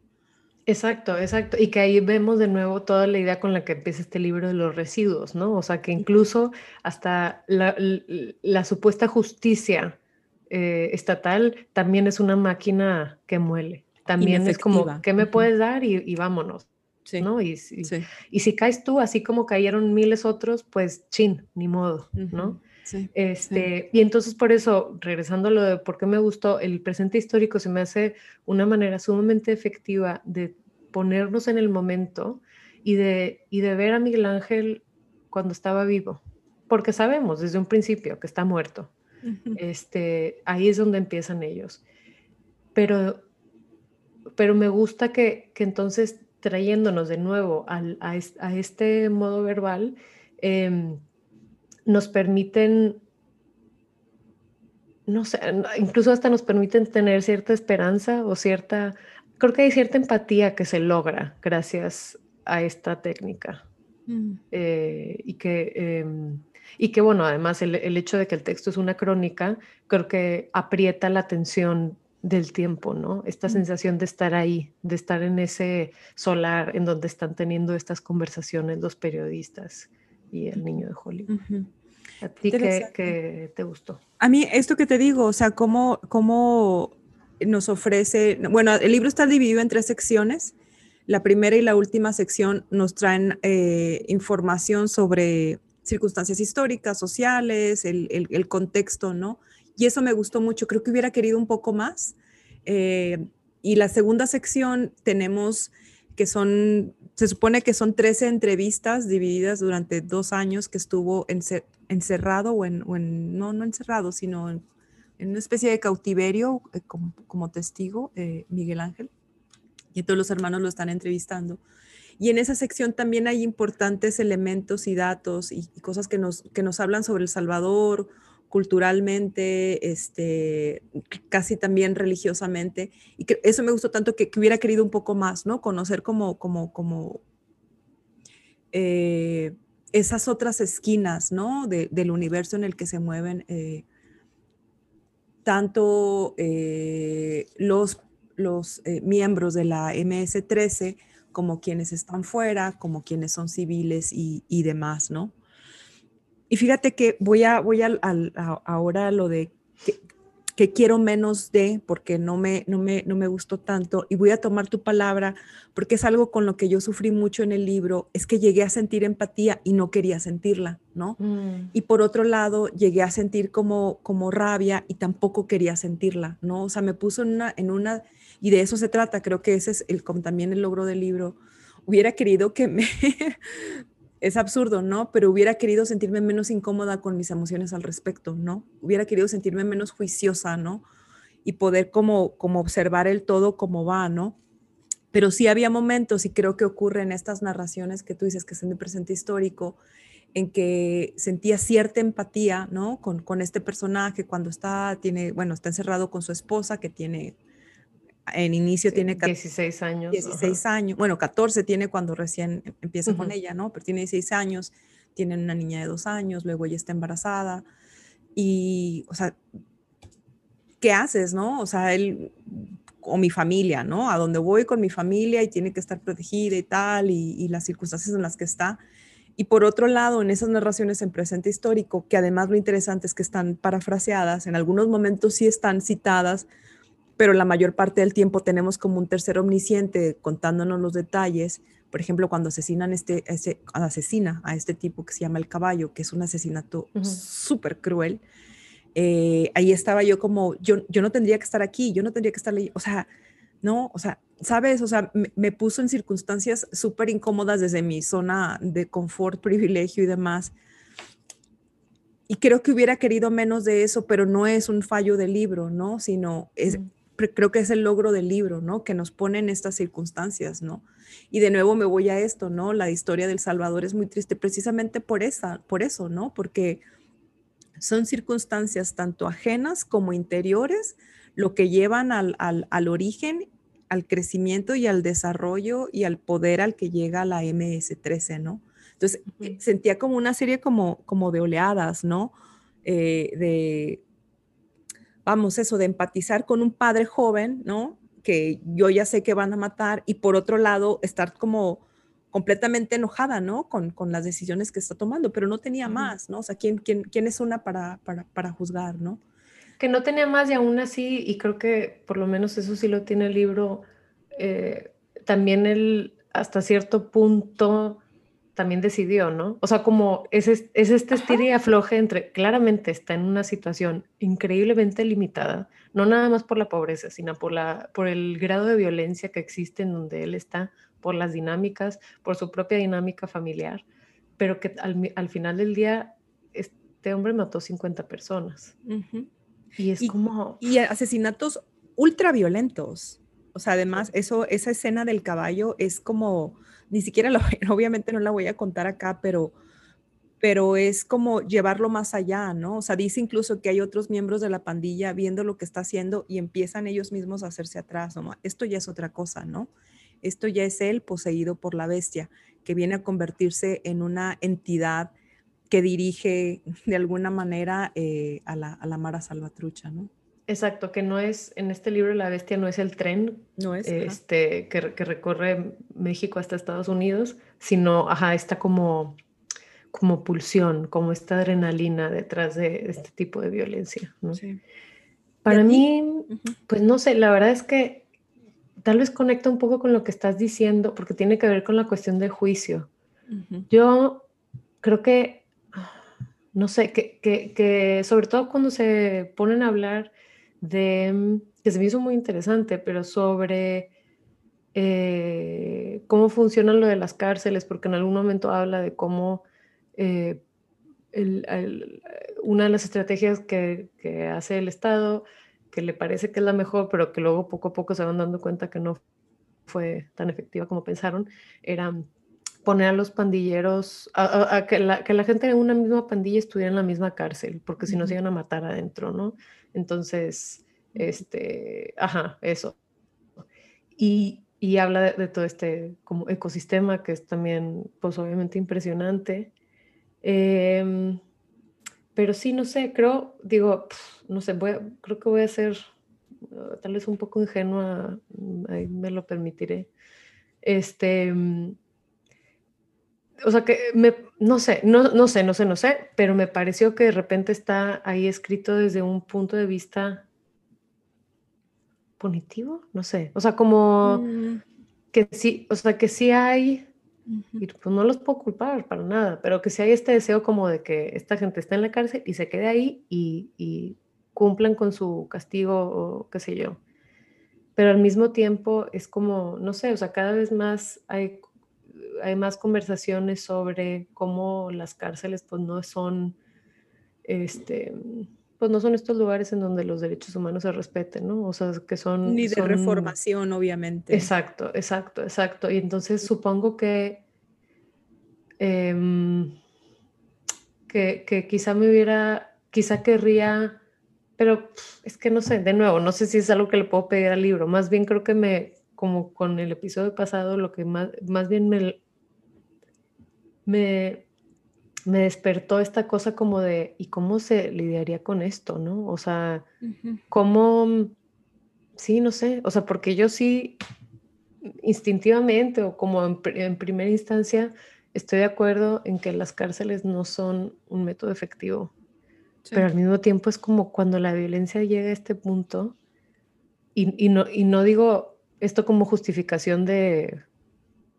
Exacto, exacto. Y que ahí vemos de nuevo toda la idea con la que empieza este libro de los residuos, ¿no? O sea, que incluso hasta la, supuesta justicia eh, estatal también es una máquina que muele. También es como, ¿qué me puedes dar? Y, vámonos. ¿No? Y, y, si caes tú, así como cayeron miles otros, pues chin, ni modo, ¿no? este, Y entonces por eso, regresando a lo de por qué me gustó, el presente histórico se me hace una manera sumamente efectiva de ponernos en el momento y de, y de ver a Miguel Ángel cuando estaba vivo, porque sabemos desde un principio que está muerto. este, ahí es donde empiezan ellos. Pero, pero me gusta que, que entonces trayéndonos de nuevo al, a, este modo verbal, eh, nos permiten, no sé, incluso hasta nos permiten tener cierta esperanza o cierta, creo que hay cierta empatía que se logra gracias a esta técnica. Mm. Eh, y que... Em, y que bueno, además el, el, hecho de que el texto es una crónica, creo que aprieta la atención del tiempo, ¿no? Esta sensación de estar ahí, de estar en ese solar en donde están teniendo estas conversaciones los periodistas y el niño de Hollywood. ¿A ti qué, te gustó? A mí, esto que te digo, o sea, cómo, cómo nos ofrece, bueno, el libro está dividido en tres secciones. La primera y la última sección nos traen eh, información sobre circunstancias históricas, sociales, el, el, contexto, ¿no? Y eso me gustó mucho. Creo que hubiera querido un poco más. Eh, y la segunda sección tenemos que son, se supone que son 13 entrevistas divididas durante dos años que estuvo encerrado o en, no, no encerrado, sino en, una especie de cautiverio eh, como, testigo, eh, Miguel Ángel. Y todos los hermanos lo están entrevistando. Y en esa sección también hay importantes elementos y datos y, y cosas que nos, que nos hablan sobre El Salvador culturalmente, este, casi también religiosamente. Y eso me gustó tanto que, hubiera querido un poco más, ¿no? Conocer como, como, como eh, esas otras esquinas, ¿no? del universo en el que se mueven eh, tanto eh, los, los miembros de la MS-13 como quienes están fuera, como quienes son civiles y, y demás, ¿no? Y fíjate que voy a, voy a, ahora a lo de que, quiero menos de, porque no me, no, me, no me gustó tanto, y voy a tomar tu palabra, porque es algo con lo que yo sufrí mucho en el libro, es que llegué a sentir empatía y no quería sentirla, ¿no? Mm. Y por otro lado, llegué a sentir como, como rabia y tampoco quería sentirla, ¿no? O sea, me puso en una, en una, y de eso se trata, creo que ese es el, como también el logro del libro. Hubiera querido que me, es absurdo, ¿no? Pero hubiera querido sentirme menos incómoda con mis emociones al respecto, ¿no? Hubiera querido sentirme menos juiciosa, ¿no? Y poder como, como observar el todo como va, ¿no? Pero sí había momentos, y creo que ocurre en estas narraciones que tú dices que son de presente histórico, en que sentía cierta empatía, ¿no? Con, con este personaje cuando está, tiene, bueno, está encerrado con su esposa, que tiene en inicio tiene 16 años. 16 años, bueno, 14 tiene cuando recién em, empieza con ella, ¿no? Pero tiene 16 años, tienen una niña de dos años, luego ella está embarazada y, o sea, ¿qué haces, no? O sea, él o mi familia, ¿no? A donde voy con mi familia y tiene que estar protegida y tal, y, y las circunstancias en las que está. Y por otro lado, en esas narraciones en presente histórico, que además lo interesante es que están parafraseadas, en algunos momentos sí están citadas pero la mayor parte del tiempo tenemos como un tercer omnisciente contándonos los detalles. Por ejemplo, cuando asesinan este, ese, asesina a este tipo que se llama el caballo, que es un asesinato súper cruel, eh, ahí estaba yo como, yo, yo no tendría que estar aquí, yo no tendría que estar ahí, o sea, no, o sea, sabes, o sea, me, me puso en circunstancias súper incómodas desde mi zona de confort, privilegio y demás. Y creo que hubiera querido menos de eso, pero no es un fallo del libro, ¿no? Sino es, creo que es el logro del libro, ¿no? Que nos pone en estas circunstancias, ¿no? Y de nuevo me voy a esto, ¿no? La historia del Salvador es muy triste precisamente por esa, por eso, ¿no? Porque son circunstancias tanto ajenas como interiores lo que llevan al, al, origen, al crecimiento y al desarrollo y al poder al que llega la MS-13, ¿no? Entonces, eh, sentía como una serie como, como de oleadas, ¿no? Eh, de, vamos, eso, de empatizar con un padre joven, ¿no? Que yo ya sé que van a matar y por otro lado, estar como completamente enojada, ¿no? Con, con las decisiones que está tomando, pero no tenía más, ¿no? O sea, ¿quién, quién, quién es una para, para, para juzgar, ¿no? Que no tenía más y aún así, y creo que por lo menos eso sí lo tiene el libro, eh, también él hasta cierto punto también decidió, ¿no? O sea, como es, es este estilo y afloje entre, claramente está en una situación increíblemente limitada, no nada más por la pobreza, sino por, la, por el grado de violencia que existe en donde él está, por las dinámicas, por su propia dinámica familiar, pero que al, final del día este hombre mató 50 personas. Y es como... Y asesinatos ultra violentos. O sea, además, eso, esa escena del caballo es como ni siquiera lo, obviamente no la voy a contar acá, pero, pero es como llevarlo más allá, ¿no? O sea, dice incluso que hay otros miembros de la pandilla viendo lo que está haciendo y empiezan ellos mismos a hacerse atrás, ¿no? Esto ya es otra cosa, ¿no? Esto ya es él poseído por la bestia, que viene a convertirse en una entidad que dirige de alguna manera eh, a, la, a la Mara Salvatrucha, ¿no? Exacto, que no es, en este libro La Bestia no es el tren no es, este, que, recorre México hasta Estados Unidos, sino, ajá, está como, como pulsión, como esta adrenalina detrás de este tipo de violencia. Para mí, pues no sé, la verdad es que tal vez conecta un poco con lo que estás diciendo, porque tiene que ver con la cuestión del juicio. Yo creo que, no sé, que, que, que sobre todo cuando se ponen a hablar de, mm, que se me hizo muy interesante, pero sobre eh, cómo funciona lo de las cárceles, porque en algún momento habla de cómo eh, una de las estrategias que, que, hace el Estado, que le parece que es la mejor, pero que luego poco a poco se van dando cuenta que no fue tan efectiva como pensaron, era poner a los pandilleros, a, que, la, que, la, gente de una misma pandilla estuviera en la misma cárcel, porque si no se iban a matar adentro, ¿no? Entonces, este, ajá, eso. Y, y habla de, todo este como ecosistema que es también, pues obviamente impresionante. Em, pero sí, no sé, creo, digo, no sé, voy creo que voy a ser uh, tal vez un poco ingenua, mm, ahí me lo permitiré. Este, mm, o sea que me, no sé, no, no sé, no sé, no sé, pero me pareció que de repente está ahí escrito desde un punto de vista punitivo, no sé, o sea, como mm. que sí, o sea, que sí hay, y pues no los puedo culpar para nada, pero que sí hay este deseo como de que esta gente esté en la cárcel y se quede ahí y, y cumplan con su castigo o qué sé yo. Pero al mismo tiempo es como, no sé, o sea, cada vez más hay hay más conversaciones sobre cómo las cárceles pues no son, este, pues no son estos lugares en donde los derechos humanos se respeten, ¿no? O sea, que son... Ni de reformación, obviamente. Exacto, exacto, exacto. Y entonces supongo que, em, que, que quizá me hubiera, quizá querría, pero es que no sé, de nuevo, no sé si es algo que le puedo pedir al libro, más bien creo que me, como con el episodio pasado, lo que más, más bien me, me, me despertó esta cosa como de, ¿y cómo se lidiaría con esto, no? O sea, ¿cómo? Sí, no sé, o sea, porque yo sí, instintivamente o como en, primera instancia, estoy de acuerdo en que las cárceles no son un método efectivo, pero al mismo tiempo es como cuando la violencia llega a este punto, y, no, y no digo esto como justificación de,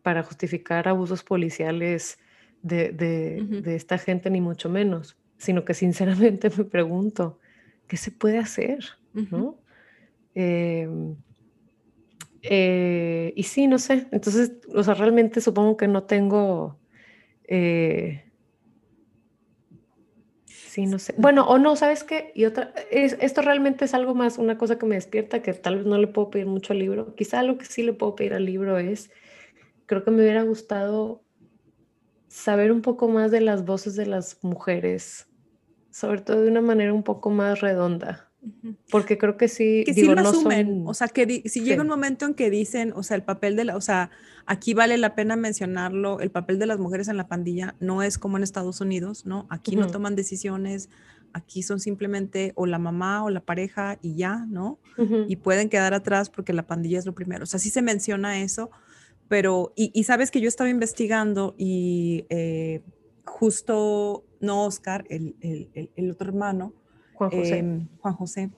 para justificar abusos policiales de, esta gente, ni mucho menos, sino que sinceramente me pregunto, ¿qué se puede hacer? ¿no? Em, eh, y sí, no sé, entonces, o sea, realmente supongo que no tengo... Eh, sí, no sé. Bueno, o no, ¿sabes qué? Y otra, es, esto realmente es algo más, una cosa que me despierta, que tal vez no le puedo pedir mucho al libro. Quizá lo que sí le puedo pedir al libro es, creo que me hubiera gustado saber un poco más de las voces de las mujeres sobre todo de una manera un poco más redonda. Porque creo que sí. Que sí lo asumen. O sea, que si llega un momento en que dicen, o sea, el papel de la, o sea, aquí vale la pena mencionarlo, el papel de las mujeres en la pandilla no es como en Estados Unidos, ¿no? Aquí no toman decisiones, aquí son simplemente o la mamá o la pareja y ya, ¿no? Y pueden quedar atrás porque la pandilla es lo primero. O sea, sí se menciona eso, pero, y, sabes que yo estaba investigando y eh, justo, no Oscar, el, el, el otro hermano, Juan José, em, Juan José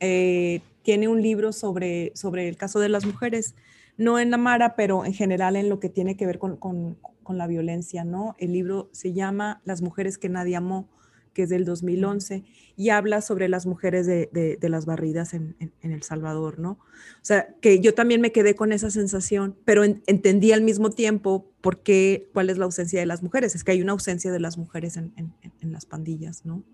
eh, tiene un libro sobre, sobre el caso de las mujeres, no en la Mara, pero en general en lo que tiene que ver con, con, con la violencia, ¿no? El libro se llama Las mujeres que nadie amó que es del 2011, y habla sobre las mujeres de, de, las barridas en, en, El Salvador, ¿no? O sea, que yo también me quedé con esa sensación, pero entendí al mismo tiempo por qué, cuál es la ausencia de las mujeres. Es que hay una ausencia de las mujeres en, en las pandillas, ¿no?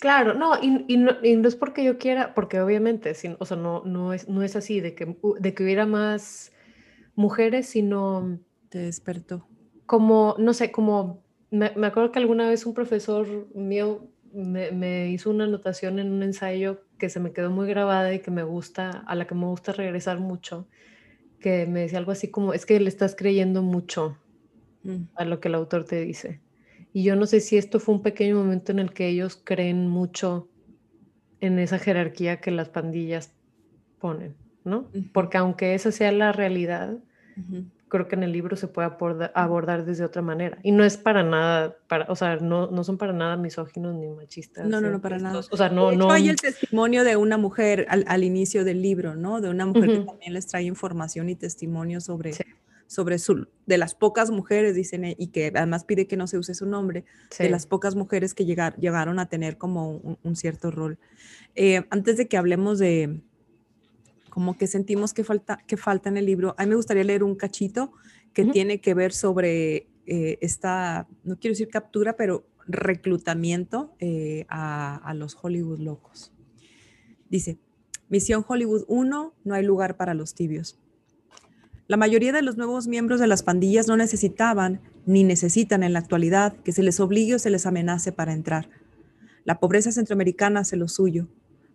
Claro, no y, no, es porque yo quiera, porque obviamente, o sea, no, no, es, no es así de que, de que hubiera más mujeres, sino... Te despertó. Como, no sé, como, me, acuerdo que alguna vez un profesor mío me, me, hizo una anotación en un ensayo que se me quedó muy grabada y que me gusta, a la que me gusta regresar mucho, que me decía algo así como, es que le estás creyendo mucho mm. a lo que el autor te dice. Y yo no sé si esto fue un pequeño momento en el que ellos creen mucho en esa jerarquía que las pandillas ponen, ¿no? Porque aunque esa sea la realidad, creo que en el libro se puede abordar, desde otra manera. Y no es para nada, para, o sea, no, no son para nada misóginos ni machistas. No, no, no, para nada. O sea, no, no. Hay el testimonio de una mujer al, inicio del libro, ¿no? De una mujer que también les trae información y testimonio sobre sobre su, de las pocas mujeres, dicen, y que además pide que no se use su nombre, de las pocas mujeres que llegar, llegaron a tener como un, cierto rol. Eh, antes de que hablemos de como que sentimos que falta, que falta en el libro, a mí me gustaría leer un cachito que tiene que ver sobre eh, esta, no quiero decir captura, pero reclutamiento eh, a, a los Hollywood locos. Dice, Misión Hollywood 1, no hay lugar para los tibios. La mayoría de los nuevos miembros de las pandillas no necesitaban ni necesitan en la actualidad que se les obligue o se les amenace para entrar. La pobreza centroamericana hace lo suyo.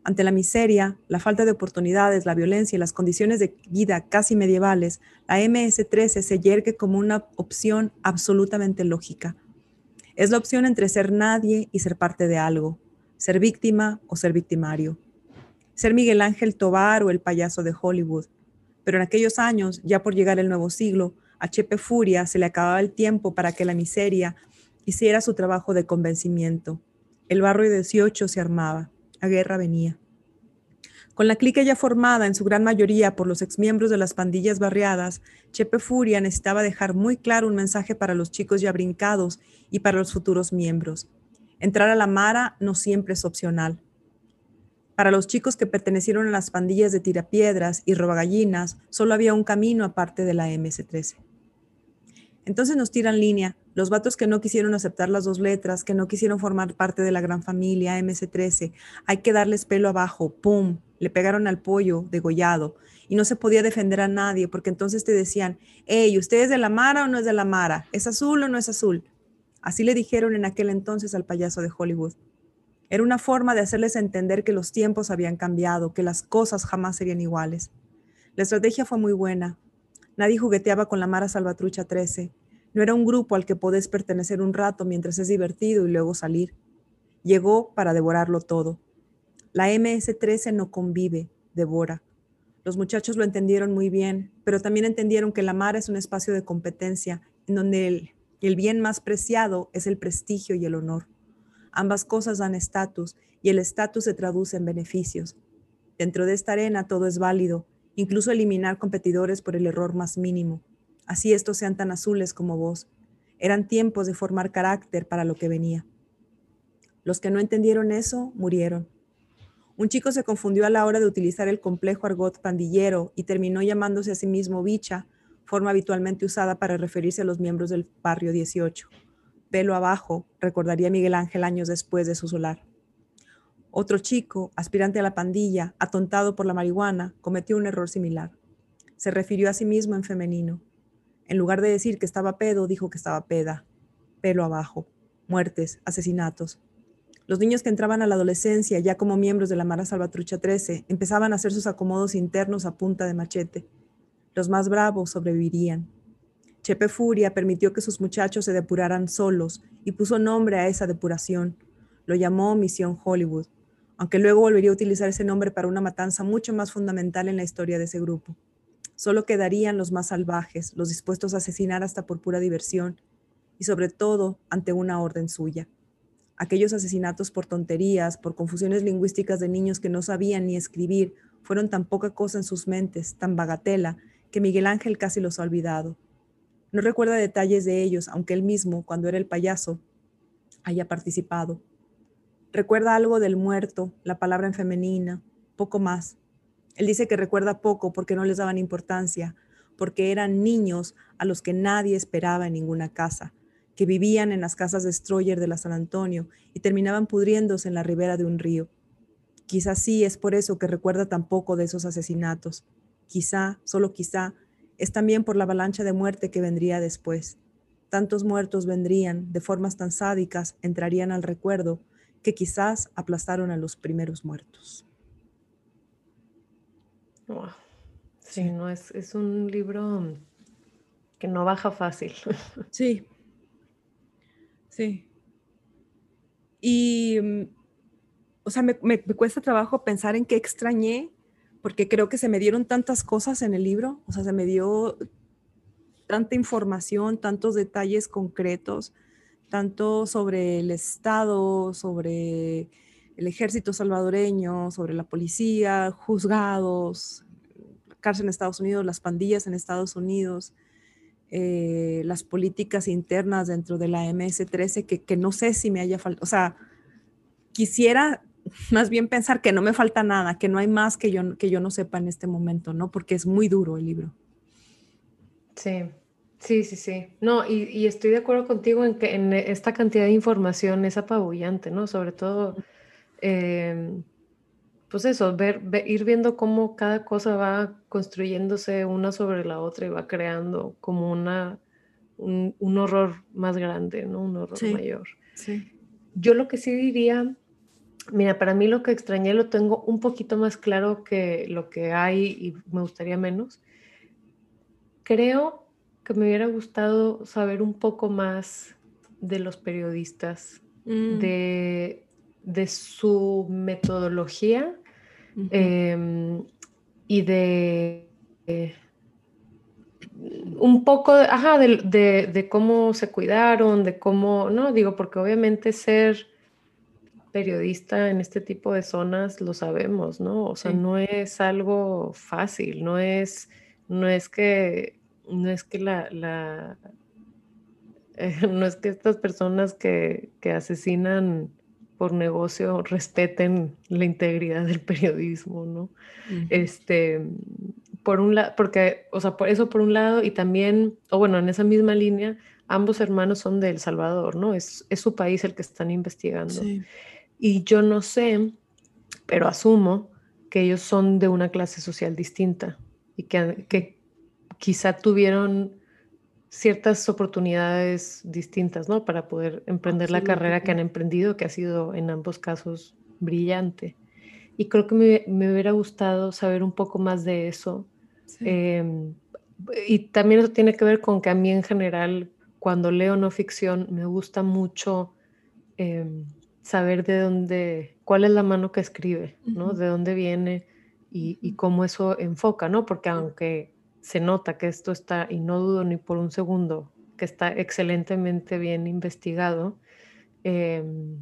Ante la miseria, la falta de oportunidades, la violencia y las condiciones de vida casi medievales, la MS-13 se yergue como una opción absolutamente lógica. Es la opción entre ser nadie y ser parte de algo, ser víctima o ser victimario, ser Miguel Ángel Tobar o el payaso de Hollywood, pero en aquellos años, ya por llegar el nuevo siglo, a Chepe Furia se le acababa el tiempo para que la miseria hiciera su trabajo de convencimiento. El barrio 18 se armaba, la guerra venía. Con la clica ya formada en su gran mayoría por los exmiembros de las pandillas barriadas, Chepe Furia necesitaba dejar muy claro un mensaje para los chicos ya brincados y para los futuros miembros. Entrar a la Mara no siempre es opcional. Para los chicos que pertenecieron a las pandillas de tirapiedras y robagallinas, solo había un camino aparte de la MS-13. Entonces nos tiran línea, los vatos que no quisieron aceptar las dos letras, que no quisieron formar parte de la gran familia MS-13, hay que darles pelo abajo, ¡pum! Le pegaron al pollo degollado y no se podía defender a nadie porque entonces te decían, hey, ¿usted es de la Mara o no es de la Mara? ¿Es azul o no es azul? Así le dijeron en aquel entonces al payaso de Hollywood. Era una forma de hacerles entender que los tiempos habían cambiado, que las cosas jamás serían iguales. La estrategia fue muy buena. Nadie jugueteaba con la Mara Salvatrucha 13. No era un grupo al que podés pertenecer un rato mientras es divertido y luego salir. Llegó para devorarlo todo. La MS-13 no convive, devora. Los muchachos lo entendieron muy bien, pero también entendieron que la Mara es un espacio de competencia en donde el, el bien más preciado es el prestigio y el honor. Ambas cosas dan estatus y el estatus se traduce en beneficios. Dentro de esta arena todo es válido, incluso eliminar competidores por el error más mínimo. Así estos sean tan azules como vos. Eran tiempos de formar carácter para lo que venía. Los que no entendieron eso murieron. Un chico se confundió a la hora de utilizar el complejo argot pandillero y terminó llamándose a sí mismo bicha, forma habitualmente usada para referirse a los miembros del barrio 18 pelo abajo, recordaría Miguel Ángel años después de su solar. Otro chico, aspirante a la pandilla, atontado por la marihuana, cometió un error similar. Se refirió a sí mismo en femenino. En lugar de decir que estaba pedo, dijo que estaba peda. Pelo abajo. Muertes, asesinatos. Los niños que entraban a la adolescencia, ya como miembros de la Mara Salvatrucha 13, empezaban a hacer sus acomodos internos a punta de machete. Los más bravos sobrevivirían. Chepe Furia permitió que sus muchachos se depuraran solos y puso nombre a esa depuración. Lo llamó Misión Hollywood, aunque luego volvería a utilizar ese nombre para una matanza mucho más fundamental en la historia de ese grupo. Solo quedarían los más salvajes, los dispuestos a asesinar hasta por pura diversión y sobre todo ante una orden suya aquellos asesinatos por tonterías, por confusiones lingüísticas de niños que no sabían ni escribir, fueron tan poca cosa en sus mentes, tan bagatela, que Miguel Ángel casi los ha olvidado. No recuerda detalles de ellos, aunque él mismo, cuando era el payaso, haya participado. Recuerda algo del muerto, la palabra en femenina, poco más. Él dice que recuerda poco porque no les daban importancia, porque eran niños a los que nadie esperaba en ninguna casa, que vivían en las casas destroyer de la San Antonio y terminaban pudriéndose en la ribera de un río. Quizá sí es por eso que recuerda tan poco de esos asesinatos. Quizá, solo quizá, es también por la avalancha de muerte que vendría después. Tantos muertos vendrían, de formas tan sádicas, entrarían al recuerdo, que quizás aplastaron a los primeros muertos. Sí, no es, es un libro que no baja fácil. Sí, Sí. Y, mm, o sea, me, cuesta trabajo pensar en qué extrañé, porque creo que se me dieron tantas cosas en el libro, o sea, se me dio tanta información, tantos detalles concretos, tanto sobre el Estado, sobre el ejército salvadoreño, sobre la policía, juzgados, cárcel en Estados Unidos, las pandillas en Estados Unidos, eh, las políticas internas dentro de la MS-13 que, que, no sé si me haya faltado, o sea, quisiera más bien pensar que no me falta nada, que no hay más que yo, que yo no sepa en este momento, ¿no? Porque es muy duro el libro. Sí, sí, sí, sí. No, y, y estoy de acuerdo contigo en que en esta cantidad de información es apabullante, ¿no? Sobre todo... Eh, pues eso, ver, ir viendo cómo cada cosa va construyéndose una sobre la otra y va creando como una, un, horror más grande, ¿no? Un horror mayor. Sí. Yo lo que sí diría, mira, para mí lo que extrañé lo tengo un poquito más claro que lo que hay y me gustaría menos. Creo que me hubiera gustado saber un poco más de los periodistas, mm. de, de su metodología Em, y de un poco, ajá, de, de, cómo se cuidaron, de cómo, no, digo, porque obviamente ser periodista en este tipo de zonas lo sabemos, ¿no? O sea, no es algo fácil, no es, no es que, no es que la, la no es que estas personas que, que asesinan por negocio respeten la integridad del periodismo, ¿no? Este, por un lado, porque, o sea, por eso por un lado, y también, o bueno, en esa misma línea, ambos hermanos son de El Salvador, ¿no? Es, es su país el que están investigando. Y yo no sé, pero asumo que ellos son de una clase social distinta y que, que quizá tuvieron ciertas oportunidades distintas, ¿no? Para poder emprender la carrera que han emprendido, que ha sido en ambos casos brillante. Y creo que me, hubiera gustado saber un poco más de eso. Em, y también eso tiene que ver con que a mí en general, cuando leo no ficción, me gusta mucho em, saber de dónde, cuál es la mano que escribe, ¿no? De dónde viene y, y cómo eso enfoca, ¿no? Porque aunque se nota que esto está, y no dudo ni por un segundo, que está excelentemente bien investigado. Em,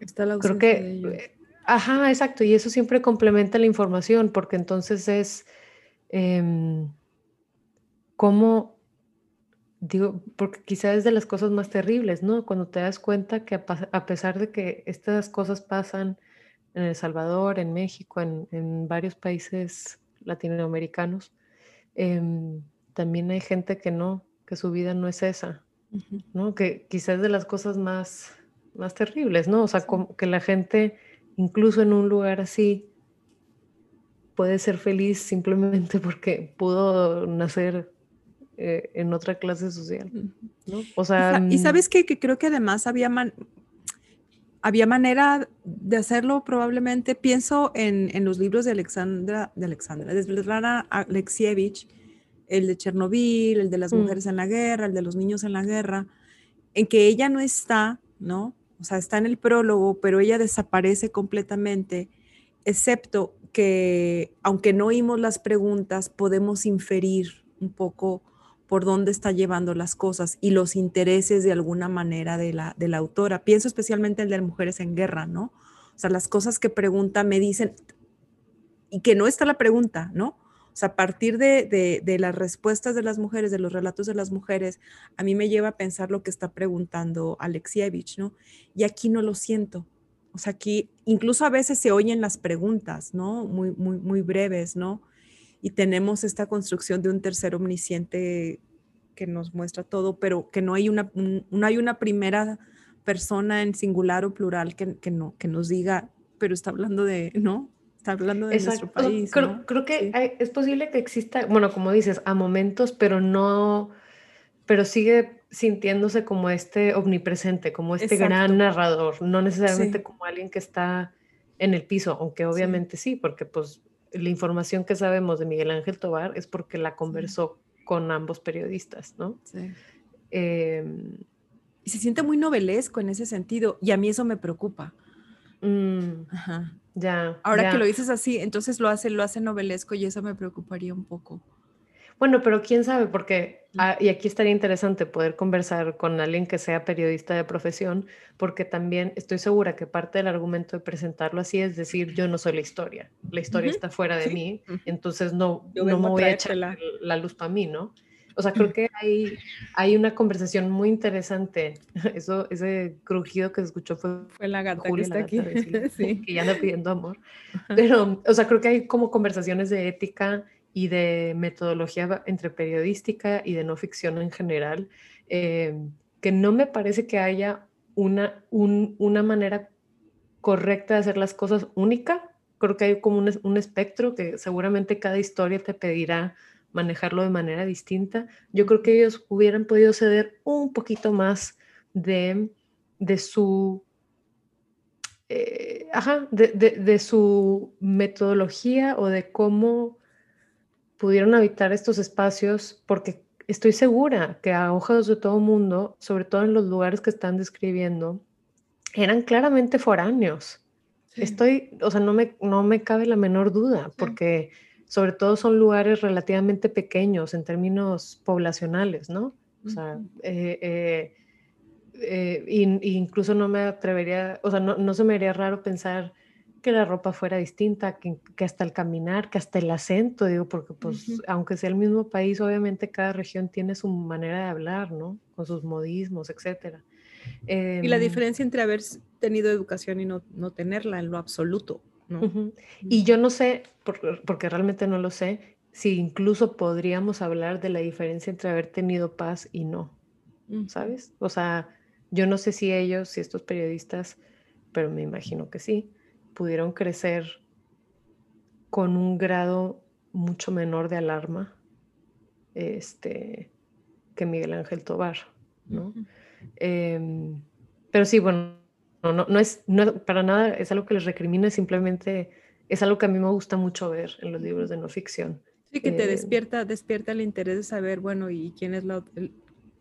está la creo que, eh, ajá, exacto, y eso siempre complementa la información, porque entonces es eh, cómo, digo, porque quizás es de las cosas más terribles, ¿no? Cuando te das cuenta que a, pesar de que estas cosas pasan en El Salvador, en México, en, en varios países latinoamericanos, Em, también hay gente que no, que su vida no es esa, ¿no? Que quizás de las cosas más, más terribles, ¿no? O sea, como que la gente, incluso en un lugar así, puede ser feliz simplemente porque pudo nacer eh, en otra clase social, ¿no? O sea... Y, mm sabes que, creo que además había... Man había manera de hacerlo probablemente. Pienso en, en los libros de Alexandra, de Alexandra, de Svetlana Alexievich, el de Chernobyl, el de las mm. mujeres en la guerra, el de los niños en la guerra, en que ella no está, ¿no? O sea, está en el prólogo, pero ella desaparece completamente, excepto que, aunque no oímos las preguntas, podemos inferir un poco por dónde está llevando las cosas y los intereses de alguna manera de la, de la autora. Pienso especialmente en el de mujeres en guerra, ¿no? O sea, las cosas que pregunta me dicen y que no está la pregunta, ¿no? O sea, a partir de, de, las respuestas de las mujeres, de los relatos de las mujeres, a mí me lleva a pensar lo que está preguntando Alexievich, ¿no? Y aquí no lo siento. O sea, aquí incluso a veces se oyen las preguntas, ¿no? Muy, muy, muy breves, ¿no? Y tenemos esta construcción de un tercer omnisciente que nos muestra todo, pero que no hay una, no hay una primera persona en singular o plural que, que, no, que nos diga, pero está hablando de, ¿no? Está hablando de nuestro país. Creo, creo que es posible que exista, bueno, como dices, a momentos, pero no, pero sigue sintiéndose como este omnipresente, como este gran narrador, no necesariamente como alguien que está en el piso, aunque obviamente sí, porque pues la información que sabemos de Miguel Ángel Tobar es porque la conversó con ambos periodistas, ¿no? Sí. Em, y se siente muy novelesco en ese sentido, y a mí eso me preocupa. Mm, Ajá. Ya. Ahora que lo dices así, entonces lo hace, lo hace novelesco y eso me preocuparía un poco. Bueno, pero quién sabe, porque, ah, y aquí estaría interesante poder conversar con alguien que sea periodista de profesión, porque también estoy segura que parte del argumento de presentarlo así es decir, yo no soy la historia, la historia está fuera de mí, entonces no, no me voy a echar la, luz para mí, ¿no? O sea, creo que hay, hay una conversación muy interesante. Eso, ese crujido que se escuchó fue, fue la gata que está aquí. sí. que ya anda pidiendo amor. Pero, o sea, creo que hay como conversaciones de ética y de metodología entre periodística y de no ficción en general, eh, que no me parece que haya una, una manera correcta de hacer las cosas única. Creo que hay como un, un, espectro que seguramente cada historia te pedirá manejarlo de manera distinta. Yo creo que ellos hubieran podido ceder un poquito más de, de su... Eh, ajá, de, de, su metodología o de cómo pudieron habitar estos espacios porque estoy segura que a ojos de todo mundo, sobre todo en los lugares que están describiendo, eran claramente foráneos. Estoy, o sea, no me, no me cabe la menor duda, porque sobre todo son lugares relativamente pequeños en términos poblacionales, ¿no? O sea, eh, eh, eh, incluso no me atrevería, o sea, no, no se me haría raro pensar que la ropa fuera distinta, que, hasta el caminar, que hasta el acento, digo, porque pues aunque sea el mismo país, obviamente cada región tiene su manera de hablar, ¿no? Con sus modismos, etcétera. y la em, diferencia entre haber tenido educación y no, no tenerla en lo absoluto, ¿no? Y yo no sé, porque realmente no lo sé, si incluso podríamos hablar de la diferencia entre haber tenido paz y no, ¿sabes? O sea, yo no sé si ellos, si estos periodistas, pero me imagino que sí, pudieron crecer con un grado mucho menor de alarma este, que Miguel Ángel Tobar, ¿no? Em, pero sí, bueno, no, no, es para nada, es algo que les recrimina, simplemente es algo que a mí me gusta mucho ver en los libros de no ficción. Sí, que te em, despierta, despierta el interés de saber, bueno, y quién es la,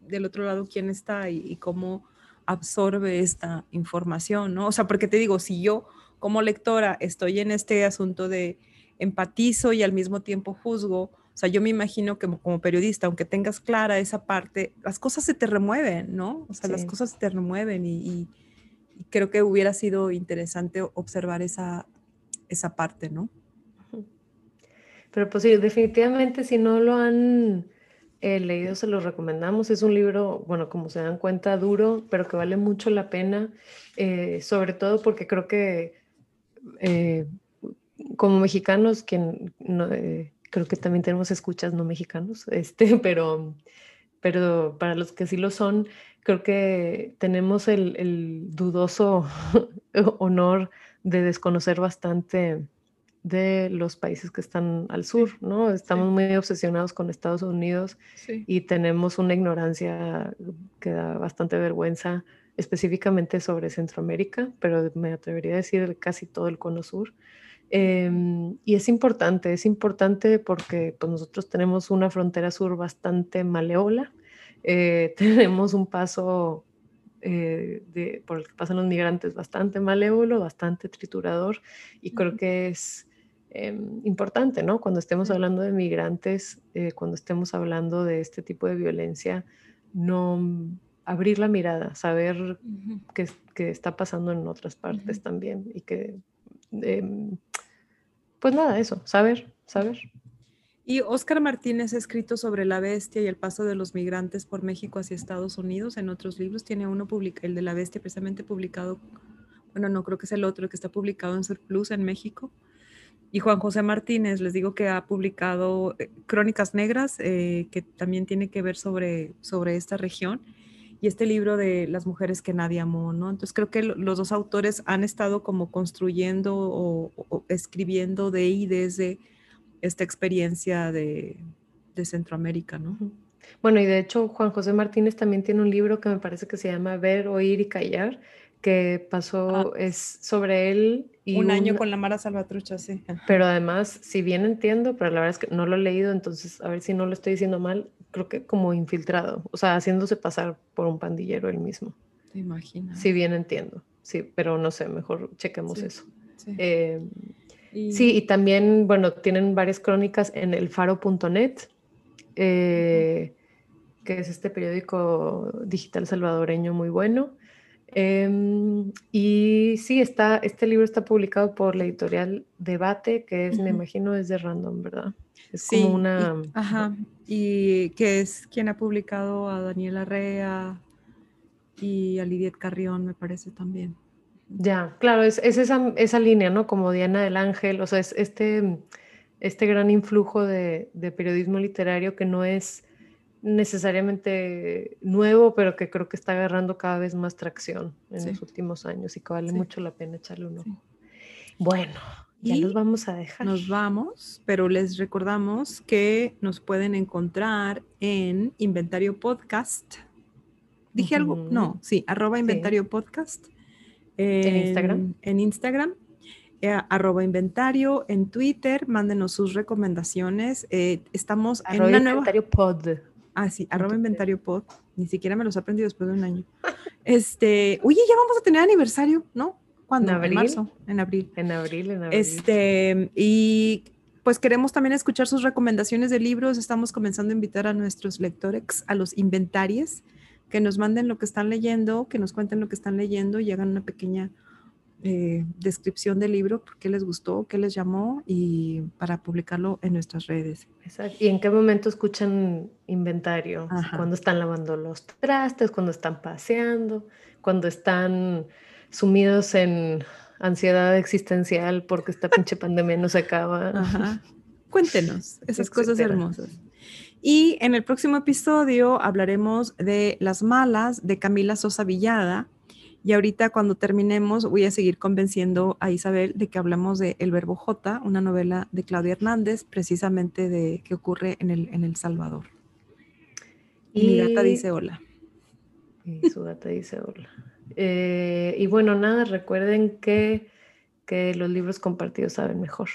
del otro lado, quién está y, y, cómo absorbe esta información, ¿no? O sea, porque te digo, si yo como lectora estoy en este asunto de empatizo y al mismo tiempo juzgo, o sea, yo me imagino que como, periodista, aunque tengas clara esa parte, las cosas se te remueven, ¿no? O sea, las cosas se te remueven y, creo que hubiera sido interesante observar esa, esa parte, ¿no? Pero pues sí, definitivamente si no lo han eh, leído, se lo recomendamos. Es un libro, bueno, como se dan cuenta, duro, pero que vale mucho la pena, eh, sobre todo porque creo que eh, como mexicanos, quien eh, creo que también tenemos escuchas no mexicanos, este, pero, pero para los que sí lo son, creo que tenemos el, dudoso honor de desconocer bastante de los países que están al sur, ¿no? Estamos muy obsesionados con Estados Unidos y tenemos una ignorancia que da bastante vergüenza específicamente sobre Centroamérica, pero me atrevería a decir casi todo el cono sur. Em, y es importante, es importante porque pues, nosotros tenemos una frontera sur bastante maleola, eh, tenemos un paso eh, de, por el que pasan los migrantes bastante malévolo, bastante triturador, y creo que es em, importante, ¿no? Cuando estemos hablando de migrantes, eh, cuando estemos hablando de este tipo de violencia, no abrir la mirada, saber qué, está pasando en otras partes también y que, em, pues nada, eso, saber, saber. Y Oscar Martínez ha escrito sobre la bestia y el paso de los migrantes por México hacia Estados Unidos en otros libros. Tiene uno, publica, el de la bestia, precisamente publicado, bueno, no creo que es el otro, que está publicado en Surplus en México. Y Juan José Martínez, les digo que ha publicado eh, Crónicas Negras, eh, que también tiene que ver sobre, sobre esta región y este libro de Las mujeres que nadie amó, ¿no? Entonces creo que los dos autores han estado como construyendo o, escribiendo de y desde esta experiencia de, Centroamérica, ¿no? Bueno, y de hecho Juan José Martínez también tiene un libro que me parece que se llama Ver, Oír y Callar, que pasó, ah. es sobre él. Y un, año con la Mara Salvatrucha, sí. Pero además, si bien entiendo, pero la verdad es que no lo he leído, entonces a ver si no lo estoy diciendo mal, creo que como infiltrado, o sea, haciéndose pasar por un pandillero él mismo. Te imaginas. Si bien entiendo, sí, pero no sé, mejor chequemos eso. Em, sí. y... también, bueno, tienen varias crónicas en elfaro.net, eh, que es este periódico digital salvadoreño muy bueno. Em, y sí, está, este libro está publicado por la editorial Debate, que es, me imagino, es de Random, ¿verdad? Es sí, como una... Y, ajá, y que es quien ha publicado a Daniela Rea y a Lidiet Carrión, me parece también. Ya, claro, es, esa, esa, línea, ¿no? Como Diana del Ángel, o sea, es este, este gran influjo de, de periodismo literario que no es necesariamente nuevo, pero que creo que está agarrando cada vez más tracción en los últimos años y que vale mucho la pena echarle un ojo. Bueno, ya nos vamos a dejar. Nos vamos, pero les recordamos que nos pueden encontrar en Inventario Podcast. ¿Dije algo? No, sí, arroba Inventario Podcast. En, Instagram. En Instagram. Eh, arroba inventario en Twitter, mándenos sus recomendaciones. Eh, estamos en una inventario pod. Ah, sí, arroba inventario pod. Ni siquiera me los he aprendido después de un año. Este, oye, ya vamos a tener aniversario, ¿no? ¿Cuándo? En abril. marzo, en abril. En abril, en abril. Este, y pues queremos también escuchar sus recomendaciones de libros. Estamos comenzando a invitar a nuestros lectores, a los inventarios, que nos manden lo que están leyendo, que nos cuenten lo que están leyendo y hagan una pequeña eh, descripción del libro, por qué les gustó, qué les llamó y para publicarlo en nuestras redes. ¿Y en qué momento escuchan inventario? Cuando están lavando los trastes, cuando están paseando, cuando están sumidos en ansiedad existencial porque esta pinche pandemia no se acaba. Cuéntenos esas cosas hermosas. Y en el próximo episodio hablaremos de Las Malas de Camila Sosa Villada y ahorita cuando terminemos voy a seguir convenciendo a Isabel de que hablamos de El Verbo J, una novela de Claudia Hernández, precisamente de que ocurre en El, en el Salvador. Y, mi gata dice hola. Y su gata dice hola. Eh, y bueno, nada, recuerden que, que los libros compartidos saben mejor.